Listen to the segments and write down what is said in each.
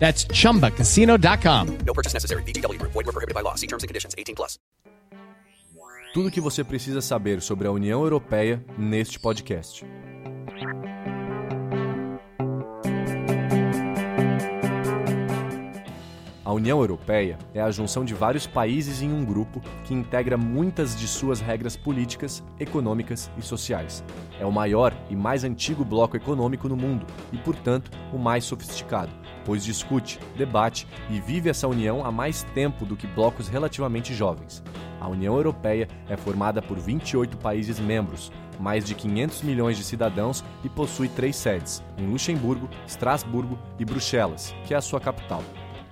That's chumbacasino.com. No purchase necessary. VGW. Void were prohibited by law. See terms and conditions. 18 plus. Tudo o que você precisa saber sobre a União Europeia neste podcast. A União Europeia é a junção de vários países em um grupo que integra muitas de suas regras políticas, econômicas e sociais. É o maior e mais antigo bloco econômico no mundo e, portanto, o mais sofisticado, pois discute, debate e vive essa união há mais tempo do que blocos relativamente jovens. A União Europeia é formada por 28 países membros, mais de 500 milhões de cidadãos e possui três sedes, em Luxemburgo, Estrasburgo e Bruxelas, que é a sua capital.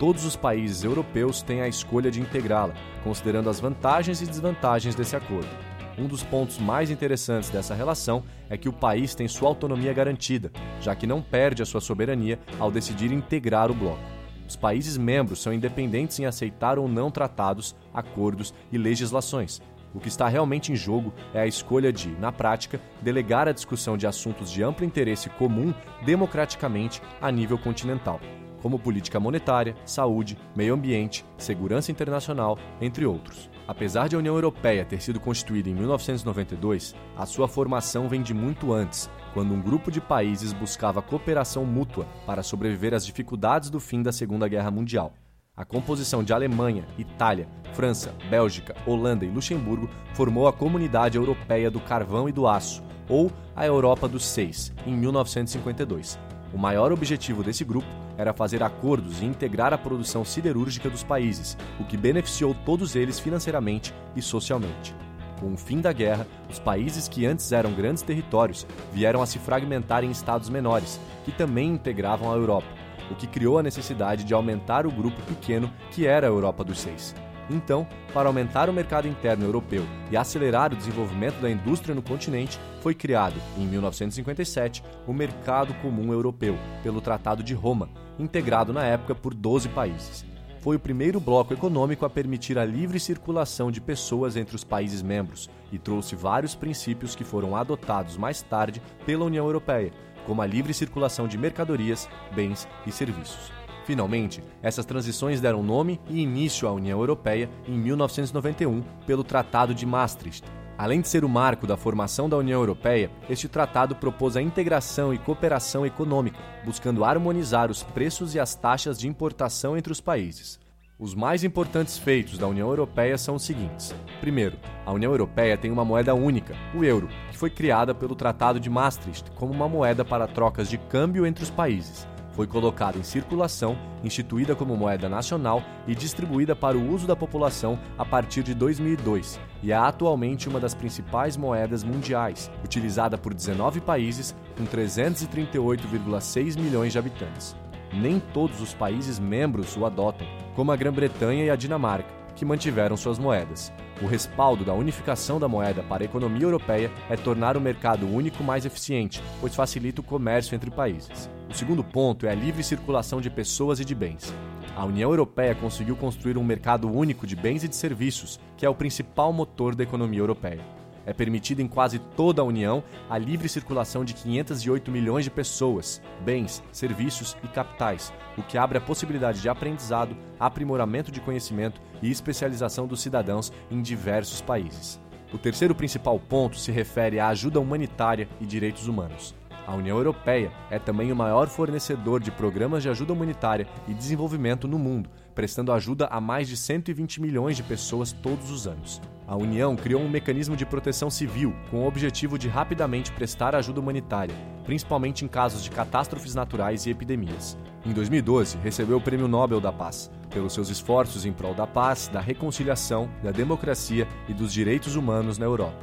Todos os países europeus têm a escolha de integrá-la, considerando as vantagens e desvantagens desse acordo. Um dos pontos mais interessantes dessa relação é que o país tem sua autonomia garantida, já que não perde a sua soberania ao decidir integrar o bloco. Os países membros são independentes em aceitar ou não tratados, acordos e legislações. O que está realmente em jogo é a escolha de, na prática, delegar a discussão de assuntos de amplo interesse comum democraticamente a nível continental como política monetária, saúde, meio ambiente, segurança internacional, entre outros. Apesar de a União Europeia ter sido constituída em 1992, a sua formação vem de muito antes, quando um grupo de países buscava cooperação mútua para sobreviver às dificuldades do fim da Segunda Guerra Mundial. A composição de Alemanha, Itália, França, Bélgica, Holanda e Luxemburgo formou a Comunidade Europeia do Carvão e do Aço, ou a Europa dos Seis, em 1952. O maior objetivo desse grupo era fazer acordos e integrar a produção siderúrgica dos países, o que beneficiou todos eles financeiramente e socialmente. Com o fim da guerra, os países que antes eram grandes territórios vieram a se fragmentar em estados menores, que também integravam a Europa, o que criou a necessidade de aumentar o grupo pequeno que era a Europa dos Seis. Então, para aumentar o mercado interno europeu e acelerar o desenvolvimento da indústria no continente, foi criado, em 1957, o Mercado Comum Europeu, pelo Tratado de Roma, integrado na época por 12 países. Foi o primeiro bloco econômico a permitir a livre circulação de pessoas entre os países membros e trouxe vários princípios que foram adotados mais tarde pela União Europeia, como a livre circulação de mercadorias, bens e serviços. Finalmente, essas transições deram nome e início à União Europeia em 1991 pelo Tratado de Maastricht. Além de ser o marco da formação da União Europeia, este tratado propôs a integração e cooperação econômica, buscando harmonizar os preços e as taxas de importação entre os países. Os mais importantes feitos da União Europeia são os seguintes. Primeiro, a União Europeia tem uma moeda única, o euro, que foi criada pelo Tratado de Maastricht como uma moeda para trocas de câmbio entre os países foi colocada em circulação, instituída como moeda nacional e distribuída para o uso da população a partir de 2002 e é atualmente uma das principais moedas mundiais, utilizada por 19 países com 338,6 milhões de habitantes. Nem todos os países membros o adotam, como a Grã-Bretanha e a Dinamarca, que mantiveram suas moedas. O respaldo da unificação da moeda para a economia europeia é tornar o mercado único mais eficiente, pois facilita o comércio entre países. O segundo ponto é a livre circulação de pessoas e de bens. A União Europeia conseguiu construir um mercado único de bens e de serviços, que é o principal motor da economia europeia. É permitida em quase toda a União a livre circulação de 508 milhões de pessoas, bens, serviços e capitais, o que abre a possibilidade de aprendizado, aprimoramento de conhecimento e especialização dos cidadãos em diversos países. O terceiro principal ponto se refere à ajuda humanitária e direitos humanos. A União Europeia é também o maior fornecedor de programas de ajuda humanitária e desenvolvimento no mundo, prestando ajuda a mais de 120 milhões de pessoas todos os anos. A União criou um mecanismo de proteção civil com o objetivo de rapidamente prestar ajuda humanitária, principalmente em casos de catástrofes naturais e epidemias. Em 2012, recebeu o Prêmio Nobel da Paz, pelos seus esforços em prol da paz, da reconciliação, da democracia e dos direitos humanos na Europa.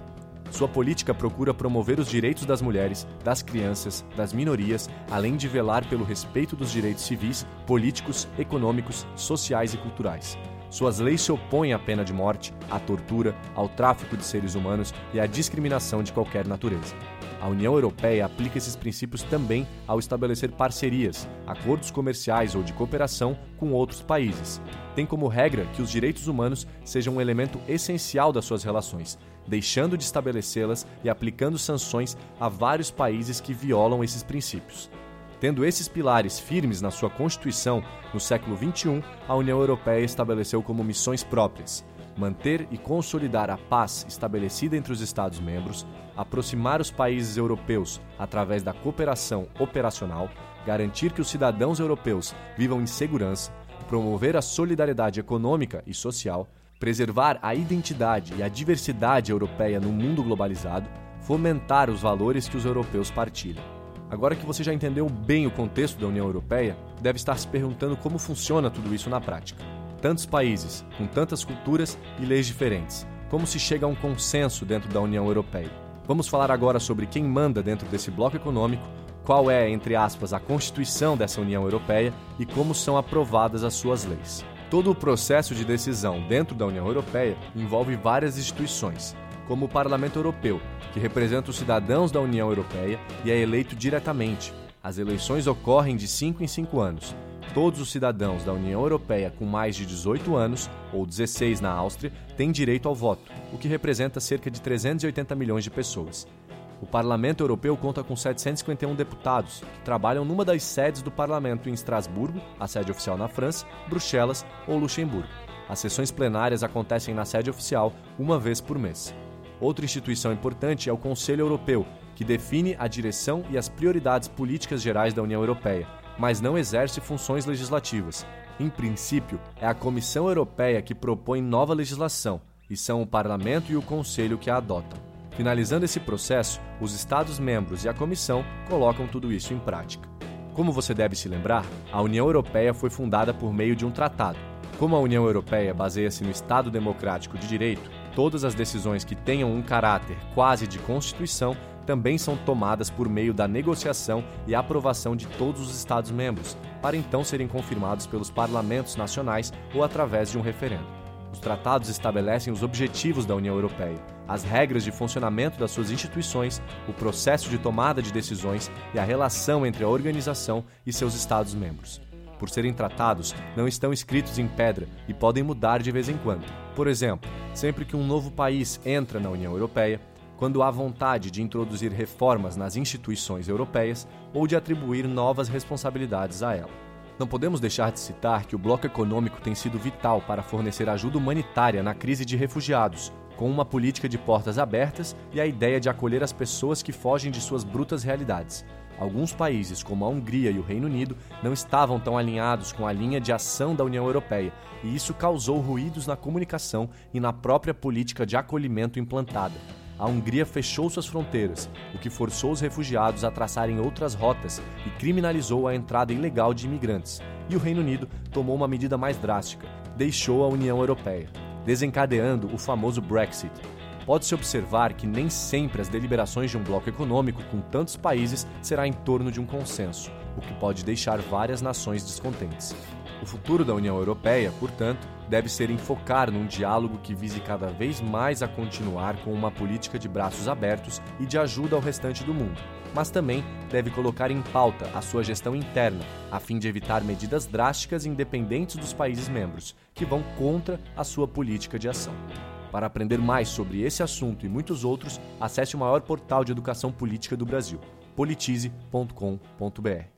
Sua política procura promover os direitos das mulheres, das crianças, das minorias, além de velar pelo respeito dos direitos civis, políticos, econômicos, sociais e culturais. Suas leis se opõem à pena de morte, à tortura, ao tráfico de seres humanos e à discriminação de qualquer natureza. A União Europeia aplica esses princípios também ao estabelecer parcerias, acordos comerciais ou de cooperação com outros países. Tem como regra que os direitos humanos sejam um elemento essencial das suas relações, deixando de estabelecê-las e aplicando sanções a vários países que violam esses princípios. Tendo esses pilares firmes na sua Constituição, no século XXI, a União Europeia estabeleceu como missões próprias manter e consolidar a paz estabelecida entre os Estados-membros, aproximar os países europeus através da cooperação operacional, garantir que os cidadãos europeus vivam em segurança, promover a solidariedade econômica e social, preservar a identidade e a diversidade europeia no mundo globalizado, fomentar os valores que os europeus partilham. Agora que você já entendeu bem o contexto da União Europeia, deve estar se perguntando como funciona tudo isso na prática. Tantos países, com tantas culturas e leis diferentes. Como se chega a um consenso dentro da União Europeia? Vamos falar agora sobre quem manda dentro desse bloco econômico, qual é, entre aspas, a constituição dessa União Europeia e como são aprovadas as suas leis. Todo o processo de decisão dentro da União Europeia envolve várias instituições, como o Parlamento Europeu, que representa os cidadãos da União Europeia e é eleito diretamente. As eleições ocorrem de 5 em 5 anos Todos os cidadãos da União Europeia com mais de 18 anos, ou 16 na Áustria, têm direito ao voto, o que representa cerca de 380 milhões de pessoas. O Parlamento Europeu conta com 751 deputados, que trabalham numa das sedes do Parlamento em Estrasburgo, a sede oficial na França, Bruxelas ou Luxemburgo. As sessões plenárias acontecem na sede oficial uma vez por mês. Outra instituição importante é o Conselho Europeu, que define a direção e as prioridades políticas gerais da União Europeia, mas não exerce funções legislativas. Em princípio, é a Comissão Europeia que propõe nova legislação e são o Parlamento e o Conselho que a adotam. Finalizando esse processo, os Estados-membros e a Comissão colocam tudo isso em prática. Como você deve se lembrar, a União Europeia foi fundada por meio de um tratado. Como a União Europeia baseia-se no Estado Democrático de Direito, todas as decisões que tenham um caráter quase de Constituição também são tomadas por meio da negociação e aprovação de todos os Estados-membros, para então serem confirmados pelos parlamentos nacionais ou através de um referendo. Os tratados estabelecem os objetivos da União Europeia, as regras de funcionamento das suas instituições, o processo de tomada de decisões e a relação entre a organização e seus Estados-membros. Por serem tratados, não estão escritos em pedra e podem mudar de vez em quando. Por exemplo, sempre que um novo país entra na União Europeia, quando há vontade de introduzir reformas nas instituições europeias ou de atribuir novas responsabilidades a ela. Não podemos deixar de citar que o bloco econômico tem sido vital para fornecer ajuda humanitária na crise de refugiados, com uma política de portas abertas e a ideia de acolher as pessoas que fogem de suas brutas realidades. Alguns países, como a Hungria e o Reino Unido, não estavam tão alinhados com a linha de ação da União Europeia, e isso causou ruídos na comunicação e na própria política de acolhimento implantada a Hungria fechou suas fronteiras, o que forçou os refugiados a traçarem outras rotas e criminalizou a entrada ilegal de imigrantes. E o Reino Unido tomou uma medida mais drástica: deixou a União Europeia, desencadeando o famoso Brexit. Pode-se observar que nem sempre as deliberações de um bloco econômico com tantos países será em torno de um consenso, o que pode deixar várias nações descontentes. O futuro da União Europeia, portanto, deve ser enfocar num diálogo que vise cada vez mais a continuar com uma política de braços abertos e de ajuda ao restante do mundo, mas também deve colocar em pauta a sua gestão interna, a fim de evitar medidas drásticas independentes dos países membros, que vão contra a sua política de ação. Para aprender mais sobre esse assunto e muitos outros, acesse o maior portal de educação política do Brasil, politize.com.br.